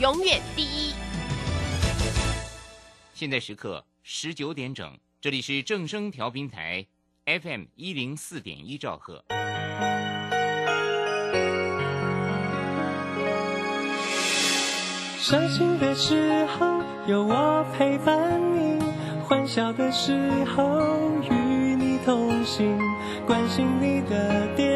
永远第一。现在时刻十九点整，这里是正声调频台 FM 一零四点一兆赫。伤心的时候有我陪伴你，欢笑的时候与你同行，关心你的点点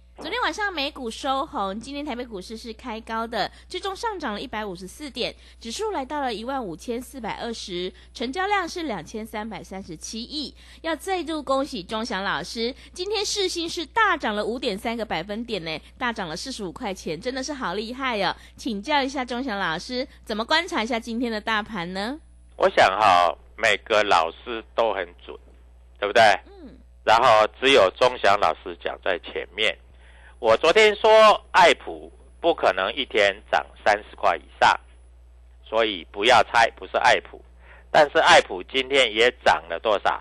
上美股收红，今天台北股市是开高的，最终上涨了一百五十四点，指数来到了一万五千四百二十，成交量是两千三百三十七亿。要再度恭喜钟祥老师，今天市心是大涨了五点三个百分点呢，大涨了四十五块钱，真的是好厉害哦！请教一下钟祥老师，怎么观察一下今天的大盘呢？我想哈，每个老师都很准，对不对？嗯，然后只有钟祥老师讲在前面。我昨天说爱普不可能一天涨三十块以上，所以不要猜，不是爱普。但是爱普今天也涨了多少？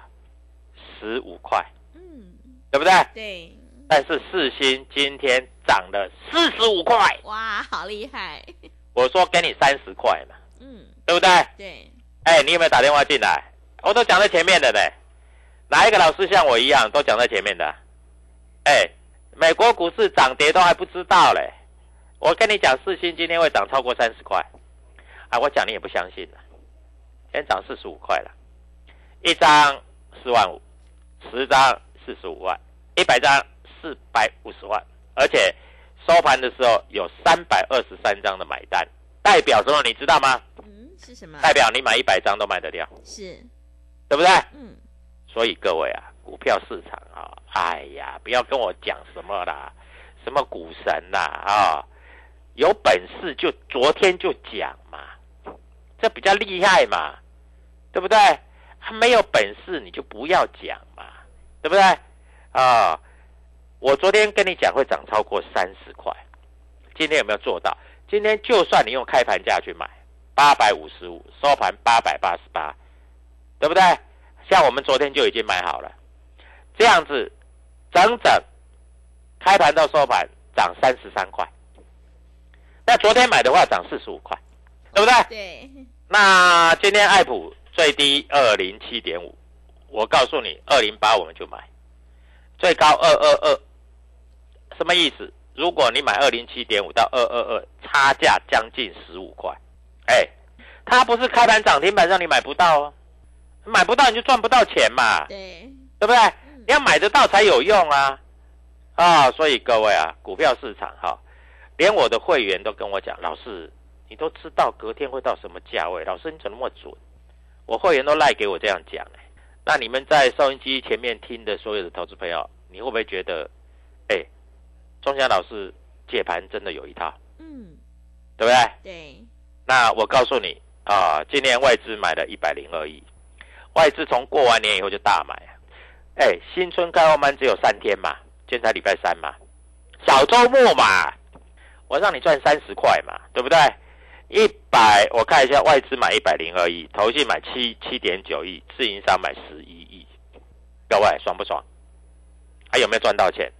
十五块，嗯，对不对？对，但是四星今天涨了四十五块，哇，好厉害，我说给你三十块嘛，嗯，对不对？对，哎，你有没有打电话进来？我都讲在前面的呢。哪一个老师像我一样都讲在前面的？哎，美国股市涨跌都还不知道嘞。我跟你讲，四星今天会涨超过三十块，啊，我讲你也不相信了。今天涨四十五块了，一张四万五，十张四十五万，一百张四百五十万，而且收盘的时候有三百二十三张的买单，代表什么？你知道吗？嗯，是什么？代表你买一百张都卖得掉，是，对不对？嗯，所以各位啊，股票市场啊，哎呀，不要跟我讲什么啦，什么股神啦啊，有本事就昨天就讲嘛，这比较厉害嘛，对不对？没有本事你就不要讲嘛，对不对？啊，我昨天跟你讲会涨超过三十块，今天有没有做到？今天就算你用开盘价去买，八百五十五，收盘八百八十八，对不对？像我们昨天就已经买好了，这样子整整开盘到收盘涨三十三块。那昨天买的话涨四十五块，对不对？对，那今天爱普最低二零七点五，我告诉你，二零八我们就买，最高二二二，什么意思？如果你买二零七点五到二二二，差价将近十五块，哎，它不是开盘涨停板让你买不到哦，买不到你就赚不到钱嘛，对，对不对？你要买得到才有用啊！啊，所以各位啊，股票市场哈、连我的会员都跟我讲，老师，你都知道隔天会到什么价位，老师你怎么那么准？我会员都赖给我这样讲哎，那你们在收音机前面听的所有的投资朋友，你会不会觉得，哎，钟祥老师解盘真的有一套，嗯，对不对？对，那我告诉你啊，今年外资买了一百零二亿，外资从过完年以后就大买啊。哎，新春开放班只有三天嘛，今天才礼拜三嘛，小周末嘛，我让你赚三十块嘛，对不对？一百，我看一下，外资买一百零二亿，投信买七七点九亿，自营商买十一亿，各位爽不爽？还有没有赚到钱？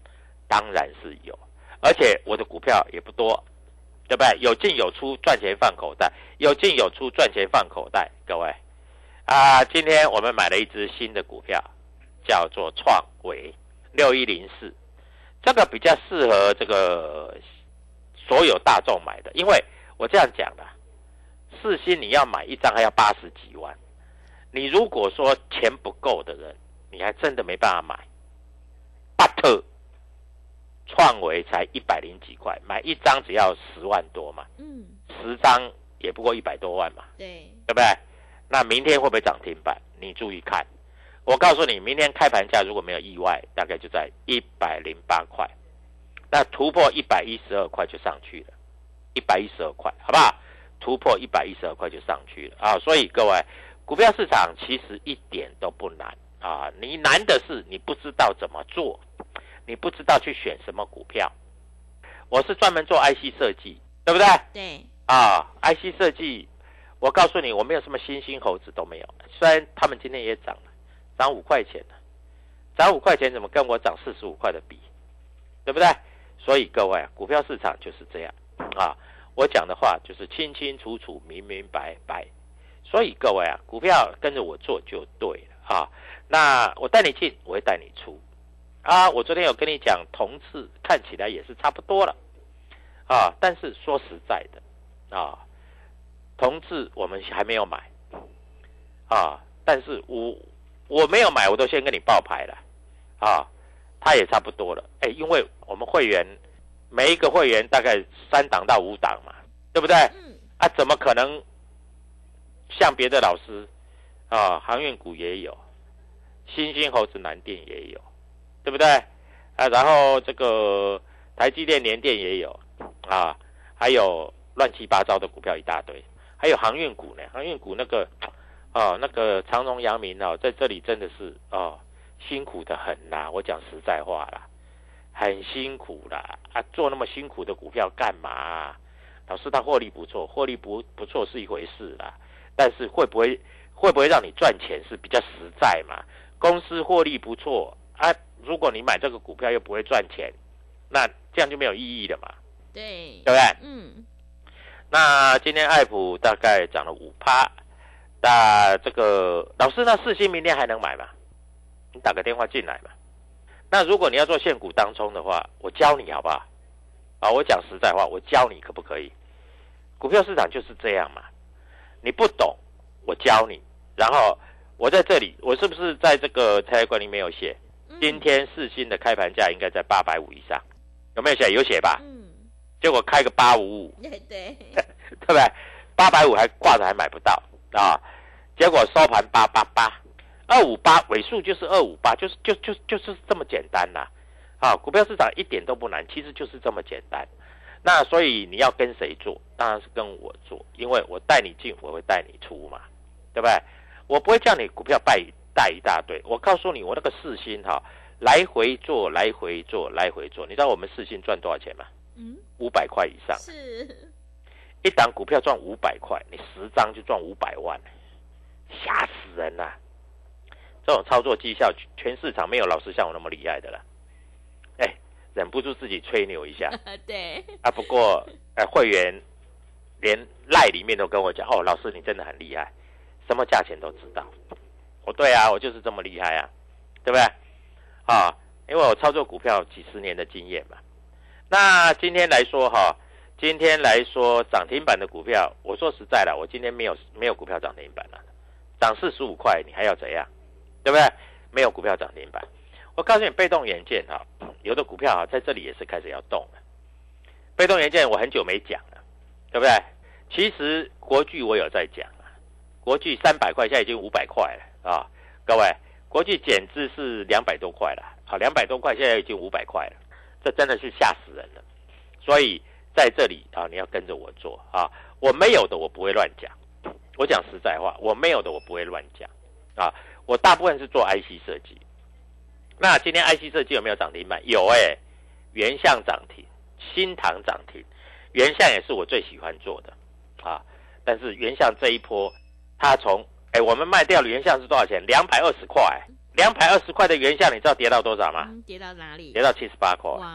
当然是有，而且我的股票也不多，对不对？有进有出，赚钱放口袋；有进有出，赚钱放口袋。各位，啊，今天我们买了一只新的股票，叫做创维六一零四，这个比较适合这个所有大众买的，因为。我这样讲的，四星你要买一张还要八十几万，你如果说钱不够的人，你还真的没办法买。But 创维才一百零几块，买一张只要十万多嘛，嗯，十张也不过一百多万嘛，对，对不对？那明天会不会涨停板？你注意看，我告诉你，明天开盘价如果没有意外，大概就在一百零八块，那突破一百一十二块就上去了。一百一十二块，好不好？突破一百一十二块就上去了啊！所以各位，股票市场其实一点都不难啊！你难的是你不知道怎么做，你不知道去选什么股票。我是专门做 IC 设计，对不对？对。啊，IC 设计，我告诉你，我没有什么新兴猴子都没有。虽然他们今天也涨了，涨五块钱，涨五块钱怎么跟我涨四十五块的比？对不对？所以各位，股票市场就是这样。啊，我讲的话就是清清楚楚、明明白白，所以各位啊，股票跟着我做就对了啊。那我带你进，我会带你出啊。我昨天有跟你讲，同志看起来也是差不多了啊。但是说实在的啊，同志我们还没有买啊。但是我我没有买，我都先跟你报牌了啊。它也差不多了，哎，因为我们会员。每一个会员大概三档到五档嘛，对不对？嗯。啊，怎么可能像别的老师啊？航运股也有，新兴猴子南电也有，对不对？啊，然后这个台积电、联电也有啊，还有乱七八糟的股票一大堆，还有航运股呢。航运股那个哦，那个长荣、阳明哦，在这里真的是哦，辛苦的很呐。我讲实在话啦。很辛苦啦，啊，做那么辛苦的股票干嘛？老师他获利不错，获利不不错是一回事啦，但是会不会会不会让你赚钱是比较实在嘛？公司获利不错啊，如果你买这个股票又不会赚钱，那这样就没有意义了嘛？对，对不对？嗯。那今天爱普大概涨了五趴，那这个老师那四星明天还能买吗？你打个电话进来嘛。那如果你要做现股当中的话，我教你好不好？啊，我讲实在话，我教你可不可以？股票市场就是这样嘛，你不懂，我教你。然后我在这里，我是不是在这个财管里面有写？今天四星的开盘价应该在八百五以上，有没有写？有写吧？嗯。结果开个八五五，对对，对不对？八百五还挂着还买不到啊，结果收盘八八八。二五八尾数就是二五八，就是就就就是这么简单呐，啊，股票市场一点都不难，其实就是这么简单。那所以你要跟谁做？当然是跟我做，因为我带你进，我会带你出嘛，对不对？我不会叫你股票带带一大堆。我告诉你，我那个四星哈，来回做，来回做，来回做。你知道我们四星赚多少钱吗？嗯，五百块以上。是，一档股票赚五百块，你十张就赚五百万，吓死人了。这种操作绩效，全市场没有老师像我那么厉害的了。哎，忍不住自己吹牛一下。对。啊，不过，哎，会员连赖里面都跟我讲，哦，老师你真的很厉害，什么价钱都知道。我对啊，我就是这么厉害啊，对不对？啊，因为我操作股票几十年的经验嘛。那今天来说哈，今天来说涨停板的股票，我说实在了，我今天没有没有股票涨停板了，涨四十五块，你还要怎样？对不对？没有股票涨停板，我告诉你，被动元件哈，有的股票啊，在这里也是开始要动了。被动元件我很久没讲了，对不对？其实国巨我有在讲啊，国巨三百块，现在已经五百块了啊！各位，国巨减资是两百多块了，好，两百多块现在已经五百块了，这真的是吓死人了。所以在这里啊，你要跟着我做啊，我没有的我不会乱讲，我讲实在话，我没有的我不会乱讲啊。我大部分是做 IC 设计，那今天 IC 设计有没有涨停板？有哎、原相涨停，新塘涨停，原相也是我最喜欢做的啊。但是原相这一波，它从哎我们卖掉的原相是多少钱？两百二十块，两百二十块的原相，你知道跌到多少吗？嗯，跌到哪里跌？到七十八块哇，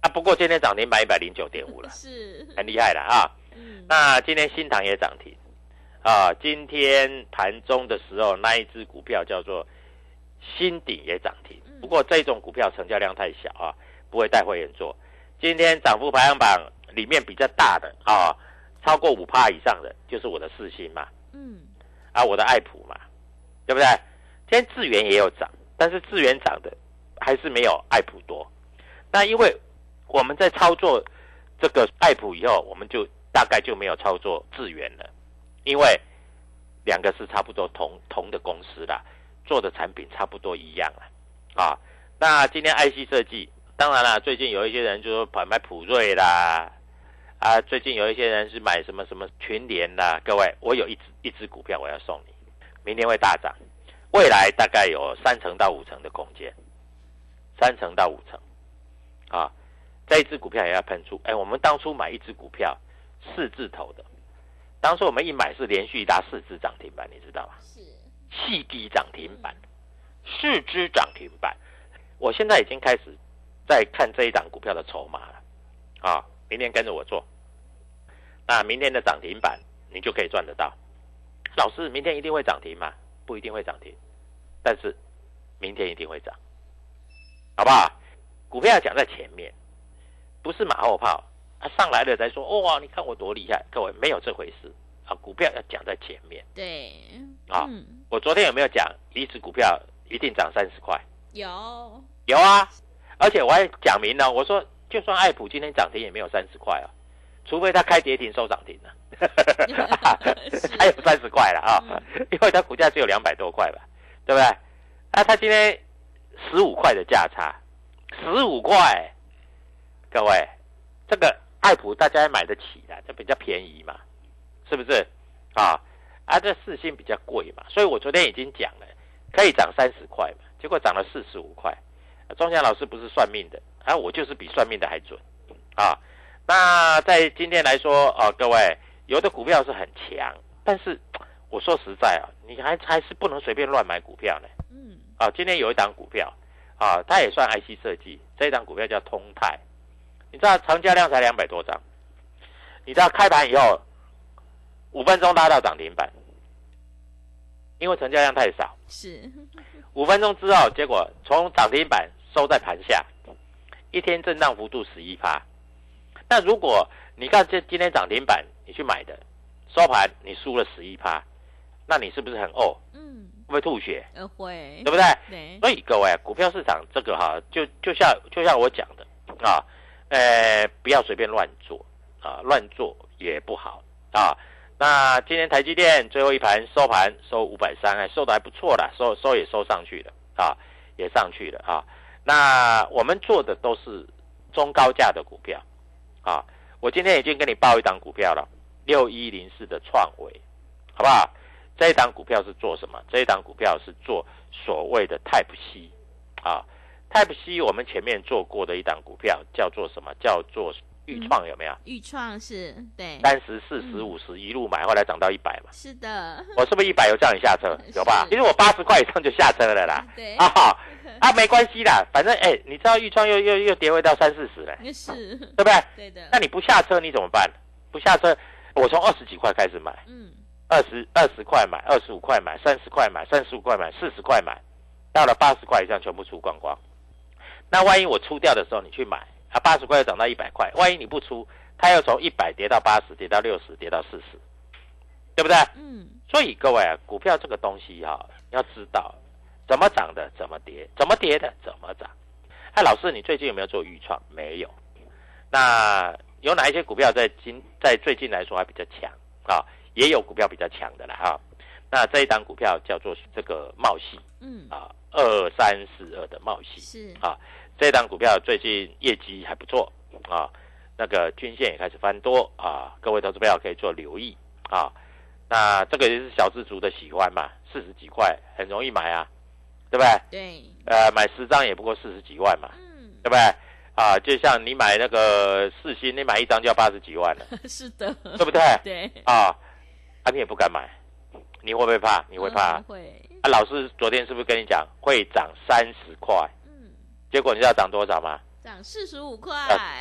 啊。不过今天涨停板一百零九点五了，是，很厉害了啊。嗯，那今天新塘也涨停啊，今天盘中的时候那一只股票叫做新鼎也涨停嗯，不过这种股票成交量太小啊，不会带会员做。今天涨幅排行榜里面比较大的啊，超过五趴以上的就是我的四星嘛，嗯，啊，我的爱普嘛，对不对？今天智源也有涨，但是智源涨的还是没有爱普多。那因为我们在操作这个爱普以后，我们就大概就没有操作智源了，因为两个是差不多同同的公司啦，做的产品差不多一样啊。啊，那今天 IC 设计，当然啦，最近有一些人就说跑买普瑞啦，啊，最近有一些人是买什么什么群联啦，各位，我有一只一只股票我要送你，明天会大涨，未来大概有三成到五成的空间，三成到五成，啊，这一只股票也要喷出。哎，我们当初买一只股票四字头的，当初我们一买是连续拉四只涨停板，你知道吗？是，细低涨停板，四只涨停板。我现在已经开始在看这一档股票的筹码了，啊，明天跟着我做，那明天的涨停板你就可以赚得到。老师，明天一定会涨停吗？不一定会涨停，但是明天一定会涨，好不好？股票要讲在前面，不是马后炮啊，上来了才说哇，你看我多厉害，各位没有这回事啊，股票要讲在前面。对，啊嗯，我昨天有没有讲离子股票一定涨三十块？有，有啊，而且我还讲明了，我说就算爱普今天涨停也没有三十块啊，除非它开跌停收涨停了，才有三十块了啊，因为它股价只有两百多块吧，对不对？那它今天十五块的价差，十五块，各位，这个爱普大家也买得起的，这比较便宜嘛，是不是？啊啊，这四星比较贵嘛，所以我昨天已经讲了，可以涨三十块嘛，结果涨了四十五块。庄家老师不是算命的，啊，我就是比算命的还准啊。那在今天来说啊，各位有的股票是很强，但是我说实在啊，你还还是不能随便乱买股票呢。嗯，啊，今天有一档股票啊，它也算 IC 设计，这一档股票叫通泰，你知道成交量才两百多张，你知道开盘以后五分钟拉到涨停板，因为成交量太少，是，五分钟之后，结果从涨停板收在盘下，一天震荡幅度十一趴。那如果你看这今天涨停板你去买的，收盘你输了十一趴，那你是不是很呕？嗯，会不会吐血？呃会，对不对？对，所以各位，股票市场这个哈，就就像就像我讲的啊，呃，不要随便乱做啊，乱做也不好啊。那今天台积电最后一盘收盘收五百三，还收的还不错啦，收收也收上去了啊，也上去了啊。那我们做的都是中高价的股票啊。我今天已经跟你报一档股票了，六一零四的创维，好不好？这一档股票是做什么？这一档股票是做所谓的 Type C 啊，Type C 我们前面做过的一档股票叫做什么？叫做豫创有没有？豫创是，对，三十、四十、五十一路买，后来涨到一百嘛。是的，我是不是一百有叫你下车？有吧？其实我八十块以上就下车了啦。对，啊啊，没关系啦，反正哎、你知道豫创又又又跌回到三四十了，也是，对不对？对的，那你不下车你怎么办？不下车，我从二十几块开始买，嗯，二十二十块买，二十五块买，三十块买，三十五块买，四十块买，到了八十块以上全部出光光。那万一我出掉的时候你去买啊，八十块又涨到一百块，万一你不出，它又从一百跌到八十，跌到六十，跌到四十，对不对？嗯，所以各位啊，股票这个东西哈、要知道怎么涨的，怎么跌，怎么跌的，怎么涨。哎，老师，你最近有没有做预创？没有。那有哪一些股票在今在最近来说还比较强啊？也有股票比较强的了哈、那这一档股票叫做这个茂系嗯，啊，二三四二的茂系是，啊，这一档股票最近业绩还不错啊，那个均线也开始翻多啊，各位投资朋友可以做留意啊。那这个也是小资族的喜欢嘛，四十几块很容易买啊对不对？对，呃，买十张也不过四十几万嘛，嗯，对不对？啊，就像你买那个四星，你买一张就要八十几万了，是的，对不对？对，啊，啊，你也不敢买，你会不会怕？你会怕？嗯会，啊，老师昨天是不是跟你讲会涨三十块？嗯，结果你知道涨多少吗？涨四十五块，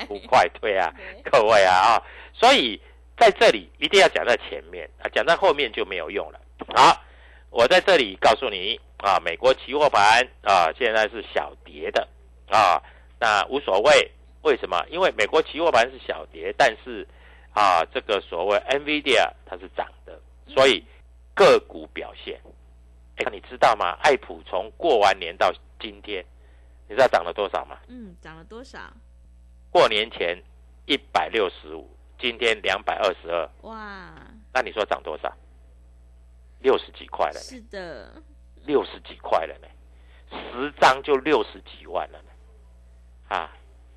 五块，对啊，对各位啊啊，所以在这里一定要讲在前面啊，讲在后面就没有用了。好，我在这里告诉你啊，美国期货盘啊现在是小跌的啊，那无所谓，为什么？因为美国期货盘是小跌，但是啊，这个所谓 NVIDIA 它是涨的，所以个股表现，哎，你知道吗？爱普从过完年到今天，你知道涨了多少吗？嗯，涨了多少？过年前一百六十五，今天两百二十二，哇，那你说涨多少？六十几块了呢，是的，六十几块了呢，十张就六十几万了呢，啊，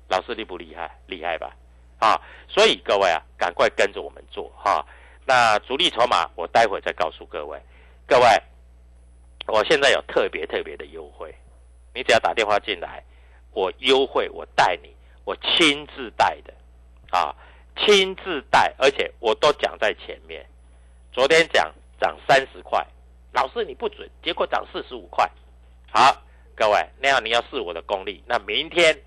老师厉不厉害？厉害吧？啊，所以各位啊，赶快跟着我们做哈、那主力筹码我待会再告诉各位，各位，我现在有特别特别的优惠，你只要打电话进来，我优惠我带你，我亲自带的，啊，亲自带，而且我都讲在前面。昨天讲涨三十块，老师你不准，结果涨四十五块。好，各位，那样你要试我的功力，那明天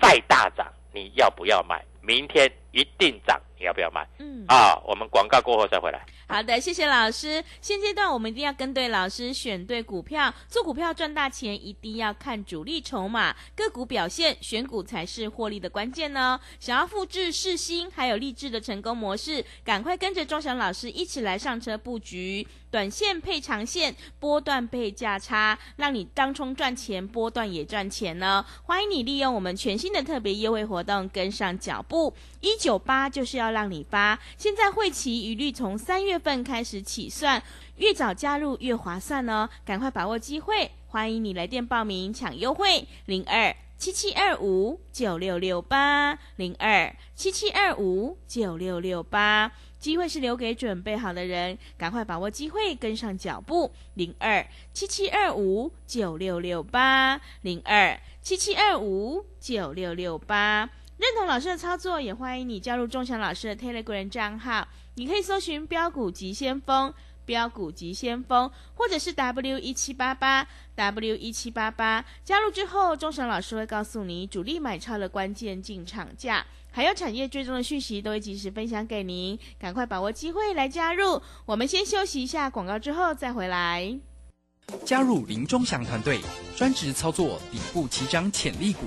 再大涨，你要不要买？明天一定涨，你要不要买？嗯，啊，我们广告过后再回来。好的，谢谢老师。现阶段我们一定要跟对老师，选对股票，做股票赚大钱，一定要看主力筹码、个股表现，选股才是获利的关键呢。想要复制世新还有励志的成功模式，赶快跟着钟祥老师一起来上车布局，短线配长线，波段配价差，让你当冲赚钱，波段也赚钱呢。欢迎你利用我们全新的特别优惠活动跟上脚步，一九八就是要让你发。现在会期一律从三月份开始起算，越早加入越划算哦，赶快把握机会！欢迎你来电报名抢优惠，零二七七二五九六六八零二七七二五九六六八。机会是留给准备好的人，赶快把握机会，跟上脚步。零二七七二五九六六八零二七七二五九六六八。认同老师的操作，也欢迎你加入钟祥老师的 Telegram 账号。你可以搜寻“标股急先锋”、“标股急先锋”，或者是 W 一七八八 W 一七八八。加入之后，钟祥老师会告诉你主力买超的关键进场价，还有产业追踪的讯息，都会及时分享给您。赶快把握机会来加入。我们先休息一下广告，之后再回来。加入林中祥团队，专职操作底部起涨潜力股，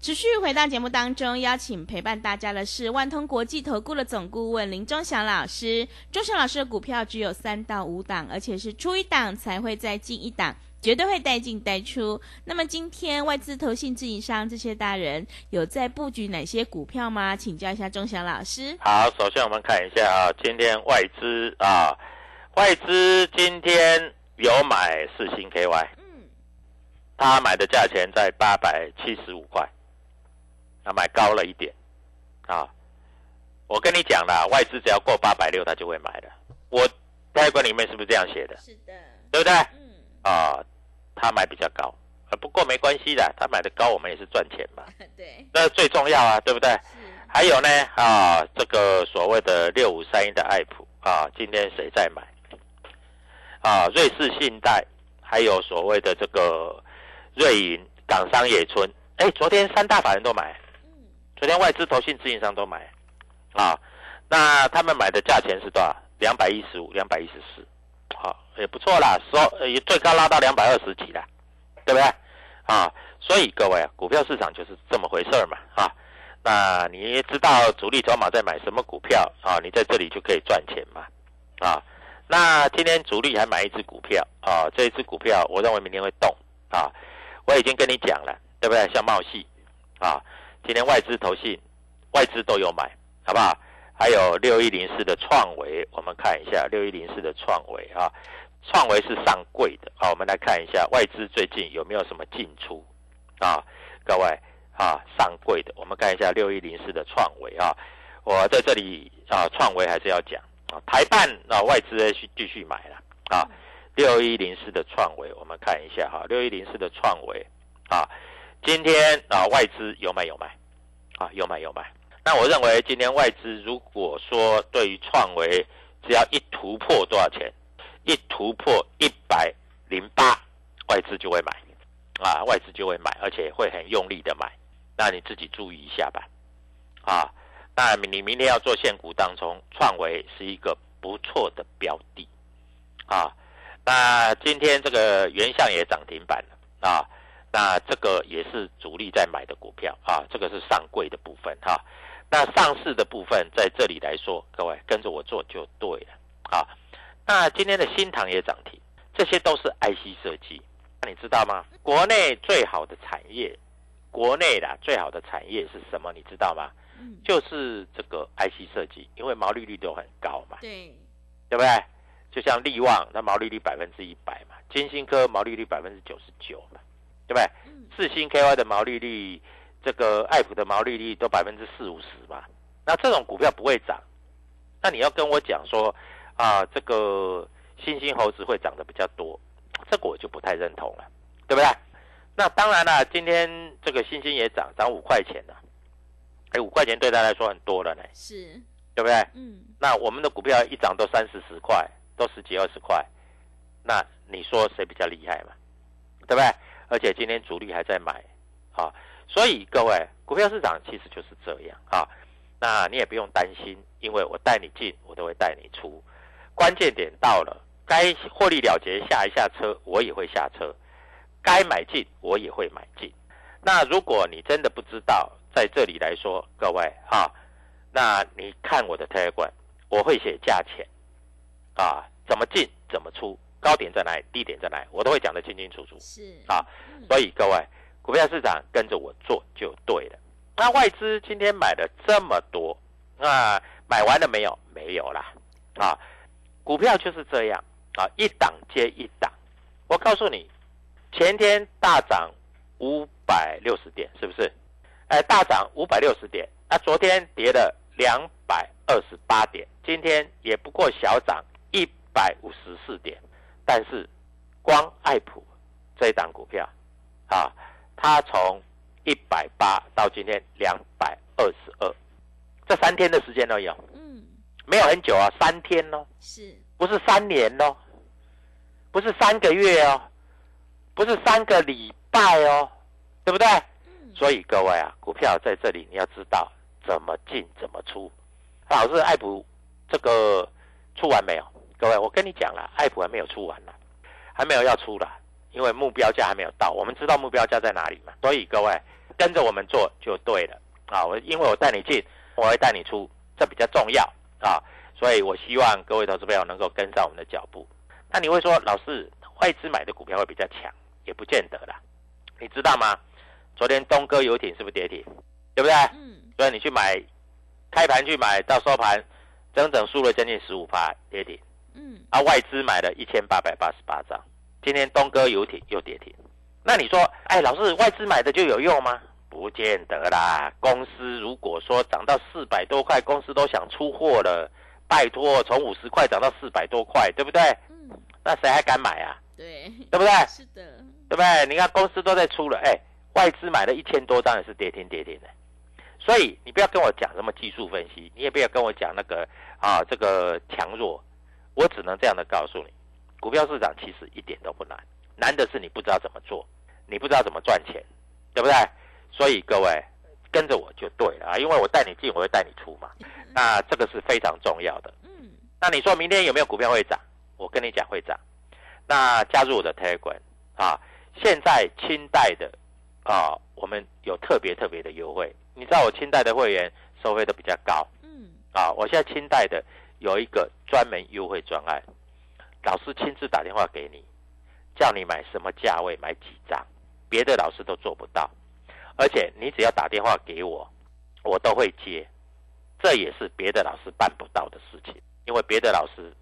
持续回到节目当中，邀请陪伴大家的是万通国际投顾的总顾问林忠祥老师。忠祥老师的股票只有三到五档，而且是出一档才会再进一档，绝对会带进带出。那么今天外资、投信、自营商这些大人有在布局哪些股票吗？请教一下忠祥老师。好，首先我们看一下啊，今天外资啊，外资今天有买四星 KY，嗯，他买的价钱在八百七十五块，啊，买高了一点啊。我跟你讲啦，外资只要过八百六，他就会买的。我台管里面是不是这样写的？是的，对不对？嗯，啊，他买比较高，啊，不过没关系的，他买的高，我们也是赚钱嘛，对，那最重要啊，对不对？是，还有呢，啊，这个所谓的六五三一的爱普啊，今天谁在买？啊，瑞士信贷，还有所谓的这个瑞银、港商野村，哎，昨天三大法人都买，嗯，昨天外资、投信、自营商都买，啊，那他们买的价钱是多少？两百一十五、两百一十四，好，也不错啦，收呃也最高拉到两百二十几啦，对不对？啊，所以各位啊，股票市场就是这么回事儿嘛，啊，那你知道主力筹码在买什么股票啊？你在这里就可以赚钱嘛，啊，那今天主力还买一只股票啊，这一只股票我认为明天会动啊，我已经跟你讲了，对不对？像茂系啊，今天外资投信外资都有买，好不好？还有六一零四的创维，我们看一下六一零四的创维啊，创维是上柜的，好，我们来看一下外资最近有没有什么进出啊？各位啊，上柜的，我们看一下六一零四的创维啊，我在这里啊，创维还是要讲啊，台办啊，外资继继续买了啊，六一零四的创维，我们看一下哈，六一零四的创维啊，今天啊，外资有买有卖啊，有买有卖。那我认为今天外资如果说对于创维只要一突破多少钱，一突破一百零八，外资就会买，啊，外资就会买，而且会很用力的买。那你自己注意一下吧，啊，那你明天要做现股当中，创维是一个不错的标的，啊，那今天这个原相也涨停板了，啊，那这个也是主力在买的股票，啊，这个是上柜的部分，哈。那上市的部分在这里来说，各位跟着我做就对了啊。那今天的新塘也涨停，这些都是 IC 设计。那你知道吗？国内最好的产业，国内的最好的产业是什么？你知道吗？嗯，就是这个 IC 设计，因为毛利率都很高嘛。对，对不对？就像利旺，那毛利率百分之一百嘛。金星科毛利率百分之九十九嘛，对不对？嗯，四星 KY 的毛利率。这个爱普的毛利率都百分之四五十嘛，那这种股票不会涨，那你要跟我讲说啊，这个新兴猴子会涨得比较多，这个我就不太认同了，对不对？那当然了，今天这个星星也涨，涨五块钱了，哎，五块钱对他来说很多了呢，是，对不对？嗯，那我们的股票一涨都三四十块，都十几二十块，那你说谁比较厉害嘛？对不对？而且今天主力还在买，啊。所以各位，股票市场其实就是这样啊。那你也不用担心，因为我带你进，我都会带你出。关键点到了，该获利了结下一下车，我也会下车；该买进，我也会买进。那如果你真的不知道，在这里来说，各位哈，那你看我的 Telegram，我会写价钱啊，怎么进，怎么出，高点在哪里，低点在哪里，我都会讲得清清楚楚。是啊，所以各位。股票市场跟着我做就对了。那外资今天买了这么多，那买完了没有？没有啦。啊，股票就是这样啊，一档接一档。我告诉你，前天大涨五百六十点，是不是？哎，大涨五百六十点。那昨天跌了两百二十八点，今天也不过小涨一百五十四点。但是，光爱普这一档股票，啊。它从一百八到今天两百二十二，这三天的时间都有。嗯，没有很久啊，三天哦，是，不是三年哦，不是三个月哦，不是三个礼拜哦，对不对？嗯。所以各位啊，股票在这里你要知道怎么进怎么出。老师，爱普这个出完没有？各位，我跟你讲了，爱普还没有出完呢，还没有要出了。因为目标价还没有到，我们知道目标价在哪里嘛，所以各位跟着我们做就对了啊！我因为我带你进，我会带你出，这比较重要啊！所以我希望各位投资朋友能够跟上我们的脚步。那你会说，老师外资买的股票会比较强，也不见得啦。你知道吗？昨天东哥游艇是不是跌停？对不对？嗯。所以你去买，开盘去买到收盘，整整输了将近十五趴跌停。嗯。啊，外资买了一千八百八十八张。今天东哥游艇又跌停，那你说，哎，老师外资买的就有用吗？不见得啦。公司如果说涨到四百多块，公司都想出货了，拜托，从五十块涨到四百多块，对不对？嗯。那谁还敢买啊？对，对不对？是的，对不对？你看公司都在出了，哎，外资买了一千多张也是跌停跌停的。所以你不要跟我讲什么技术分析，你也不要跟我讲那个啊这个强弱，我只能这样的告诉你。股票市场其实一点都不难，难的是你不知道怎么做，你不知道怎么赚钱，对不对？所以各位跟着我就对了啊，因为我带你进，我会带你出嘛。那这个是非常重要的。嗯。那你说明天有没有股票会涨？我跟你讲会涨。那加入我的 Telegram 啊，现在清代的啊，我们有特别特别的优惠。你知道我清代的会员收费都比较高。嗯。啊，我现在清代的有一个专门优惠专案。老师亲自打电话给你，叫你买什么价位买几张，别的老师都做不到。而且你只要打电话给我，我都会接，这也是别的老师办不到的事情，因为别的老师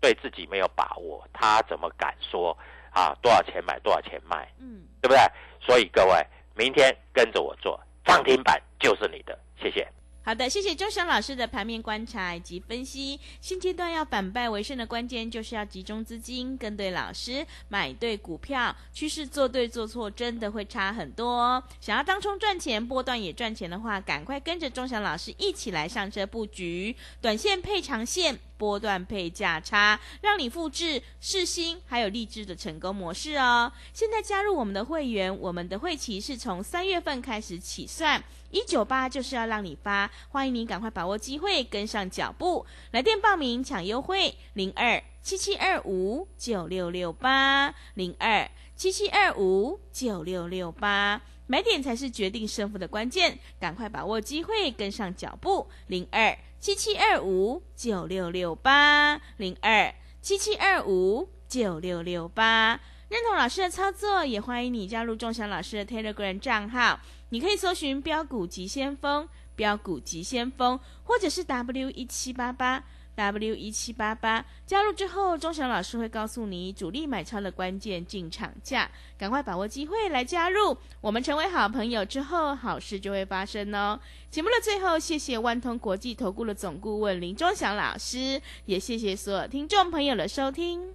对自己没有把握，他怎么敢说啊多少钱买多少钱卖？嗯，对不对？所以各位，明天跟着我做涨停板就是你的，谢谢。好的，谢谢钟祥老师的盘面观察以及分析。现阶段要反败为胜的关键，就是要集中资金，跟对老师，买对股票，趋势做对做错，真的会差很多哦。想要当冲赚钱，波段也赚钱的话，赶快跟着钟祥老师一起来上车布局，短线配长线。波段配价差，让你复制世新还有励志的成功模式哦。现在加入我们的会员，我们的会期是从三月份开始起算，一九八就是要让你发，欢迎您赶快把握机会，跟上脚步，来电报名抢优惠零二七七二五九六六八零二七七二五九六六八。买点才是决定胜负的关键，赶快把握机会，跟上脚步。零二七七二五九六六八，零二七七二五九六六八。认同老师的操作，也欢迎你加入仲祥老师的 Telegram 账号。你可以搜寻“标股急先锋”、“标股急先锋”，或者是 W 一七八八。W 一七八八加入之后，钟祥老师会告诉你主力买超的关键进场价，赶快把握机会来加入。我们成为好朋友之后，好事就会发生哦。节目的最后，谢谢万通国际投顾的总顾问林钟祥老师，也谢谢所有听众朋友的收听。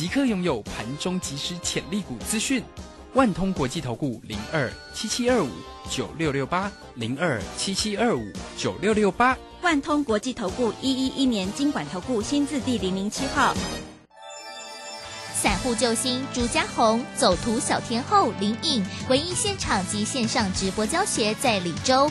即刻拥有盘中即时潜力股资讯，万通国际投顾零二七七二五九六六八零二七七二五九六六八，万通国际投顾一一一年经管投顾新字第零零七号，散户救星朱家红，走图小天后林颖，唯一现场及线上直播教学在李州。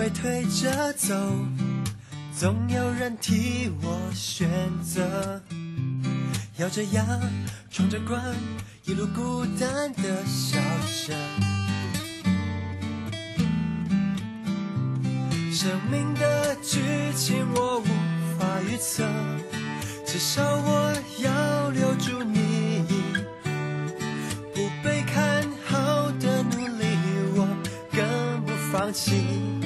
被推着走，总有人替我选择。要这样闯着关，一路孤单的笑着。生命的剧情我无法预测，至少我要留住你，不被看好的努力，我更不放弃。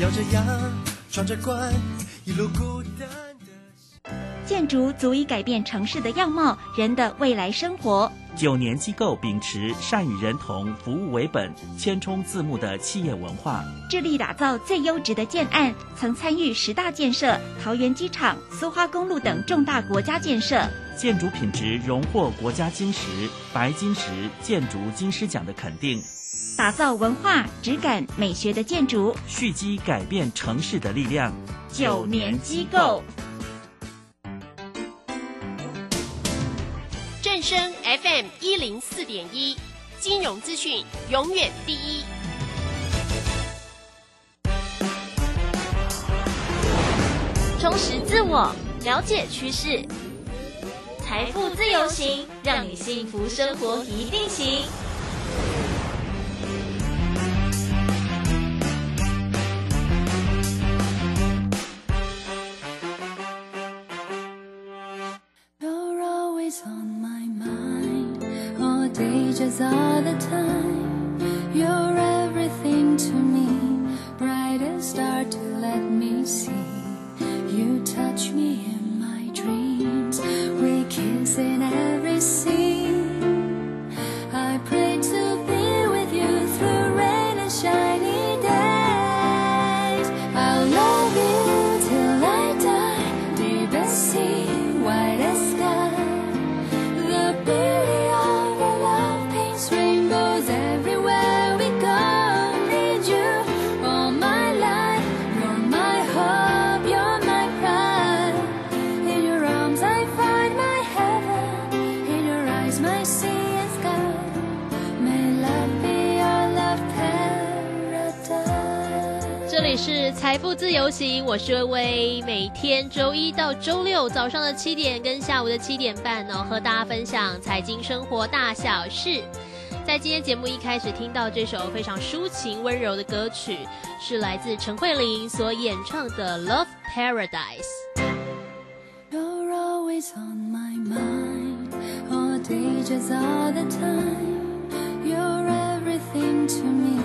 要这样闯着关，一路孤单的。建筑足以改变城市的样貌，人的未来生活。九年机构秉持善与人同、服务为本、千冲自牧的企业文化，致力打造最优质的建案，曾参与十大建设、桃园机场、苏花公路等重大国家建设。建筑品质荣获国家金石、白金石建筑金狮奖的肯定，打造文化、质感、美学的建筑。蓄积改变城市的力量。九年机构。正声 FM 一零四点一，金融资讯永远第一。充实自我，了解趋势，财富自由行，让你幸福生活一定行。自由行，我是微微，每天周一到周六早上的七点跟下午的七点半呢、和大家分享财经生活大小事。在今天节目一开始听到这首非常抒情温柔的歌曲，是来自陈慧琳所演唱的《Love Paradise》。You're always on my mind, all day, just all the time. You're everything to me,